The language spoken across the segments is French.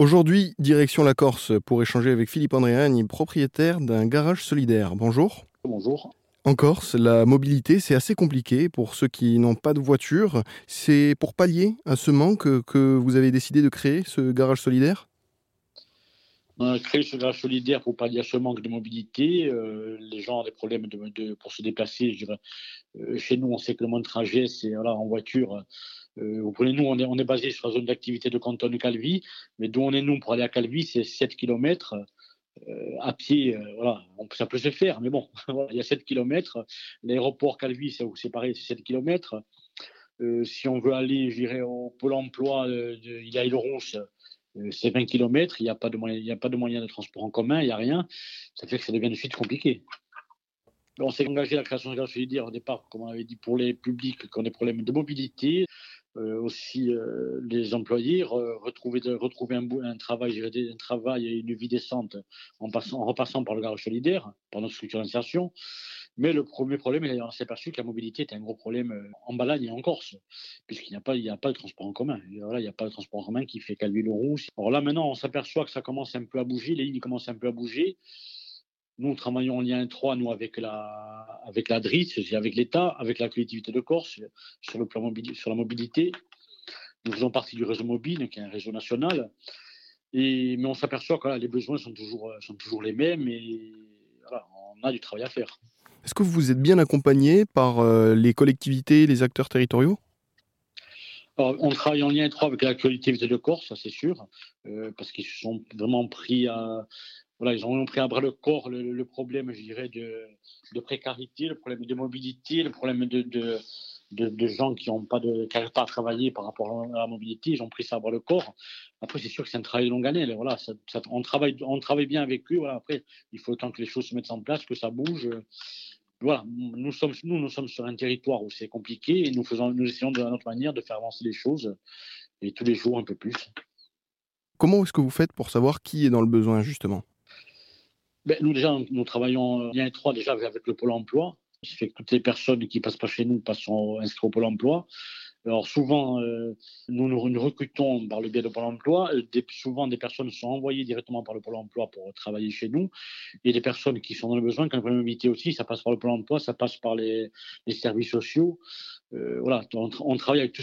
Aujourd'hui, direction la Corse pour échanger avec Philippe Andréani, propriétaire d'un garage solidaire. Bonjour. Bonjour. En Corse, la mobilité, c'est assez compliqué pour ceux qui n'ont pas de voiture. C'est pour pallier à ce manque que vous avez décidé de créer ce garage solidaire? On a créé ce garage solidaire pour pallier à ce manque de mobilité. Euh, les gens ont des problèmes de, pour se déplacer. Euh, chez nous, on sait que le moins de trajet, c'est voilà, en voiture. Euh, vous prenez, nous, on est, on est basé sur la zone d'activité de canton de Calvi, mais d'où on est, nous, pour aller à Calvi, c'est 7 km. Euh, à pied, voilà, ça peut se faire, mais bon, il y a 7 km. L'aéroport Calvi, c'est pareil, c'est 7 km. si on veut aller, je dirais, au pôle emploi de, de il y a Île-Rousse, c'est 20 km, il n'y a, pas de moyen, de transport en commun, il n'y a rien. Ça fait que ça devient de suite compliqué. On s'est engagé à la création de solidaire au départ, comme on avait dit, pour les publics qui ont des problèmes de mobilité. Euh, aussi euh, les employés retrouver, retrouver un, un, travail, un travail et une vie décente en, passant, en repassant par le garage solidaire, par notre structure d'insertion. Mais le premier problème, on s'est aperçu que la mobilité était un gros problème euh, en Balagne et en Corse, puisqu'il n'y a, pas, il a pas de transport en commun. il n'y a pas de transport en commun qui fait calvi le rouge. Alors là, maintenant, on s'aperçoit que ça commence un peu à bouger, les lignes commencent un peu à bouger. Nous, travaillons en lien étroit, nous, avec la, avec la DRIS, avec l'État, avec la collectivité de Corse, sur, le plan sur la mobilité. Nous faisons partie du réseau mobile, qui est un réseau national. Et, mais on s'aperçoit que les besoins sont toujours, sont toujours les mêmes et on a du travail à faire. Est-ce que vous êtes bien accompagné par euh, les collectivités, les acteurs territoriaux? On travaille en lien étroit avec la collectivité de Corse, ça c'est sûr, euh, parce qu'ils se sont vraiment pris à, voilà, ils ont pris à bras le corps le, problème, je dirais, de, de, précarité, le problème de mobilité, le problème de, de, de gens qui n'ont pas de, qui pas à travailler par rapport à la mobilité. Ils ont pris ça à bras le corps. Après, c'est sûr que c'est un travail long année. Voilà, on travaille, on travaille bien avec eux. Voilà, après, il faut tant que les choses se mettent en place, que ça bouge. Voilà, nous sommes, nous, nous sommes sur un territoire où c'est compliqué et nous faisons, nous essayons de notre manière de faire avancer les choses et tous les jours un peu plus. Comment est-ce que vous faites pour savoir qui est dans le besoin justement? Ben, nous, déjà, nous travaillons bien étroit déjà avec le Pôle emploi. Ce fait que toutes les personnes qui passent pas chez nous passent inscrites au Pôle emploi. Alors souvent, euh, nous, nous, recrutons par le biais de Pôle emploi. Euh, souvent, des personnes sont envoyées directement par le Pôle emploi pour travailler chez nous. Et des personnes qui sont dans le besoin, qui ont une mobilité aussi, ça passe par le Pôle emploi, ça passe par les, services sociaux. Euh, voilà, on, travaille avec tous,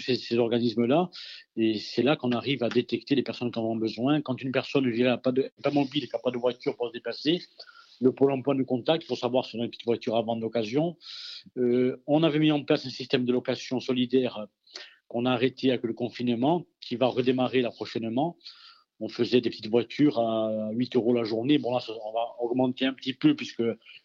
ces, organismes-là. Et c'est là qu'on arrive à détecter les personnes qui en ont besoin. Quand une personne n'a pas, de, pas mobile, qui n'a pas de voiture pour se déplacer, le pôle emploi nous contacte pour savoir si on a une petite voiture à vendre d'occasion. Euh, on avait mis en place un système de location solidaire qu'on a arrêté avec le confinement, qui va redémarrer là prochainement. On faisait des petites voitures à 8 euros la journée. Bon, là, on va augmenter un petit peu, puisque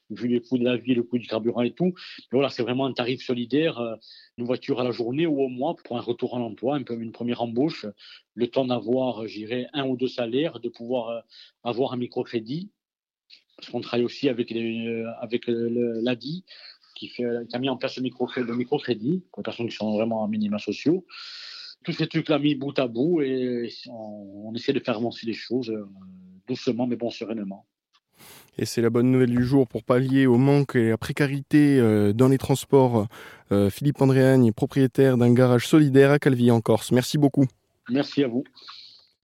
vu les coûts de la vie, le coût du carburant et tout. Mais voilà, c'est vraiment un tarif solidaire, euh, une voiture à la journée ou au mois pour un retour à l'emploi, une première embauche, le temps d'avoir, j'irai, un ou deux salaires, de pouvoir euh, avoir un microcrédit parce qu'on travaille aussi avec, euh, avec l'ADI, qui, fait, qui a mis en place le microcrédit, le microcrédit pour les personnes qui sont vraiment en minima sociaux. Tous ces trucs-là mis bout à bout et on, essaie de faire avancer les choses euh, doucement mais bon sereinement. Et c'est la bonne nouvelle du jour pour pallier au manque et à la précarité euh, dans les transports. Philippe Andréagne, propriétaire d'un garage solidaire à Calvi en Corse. Merci beaucoup. Merci à vous.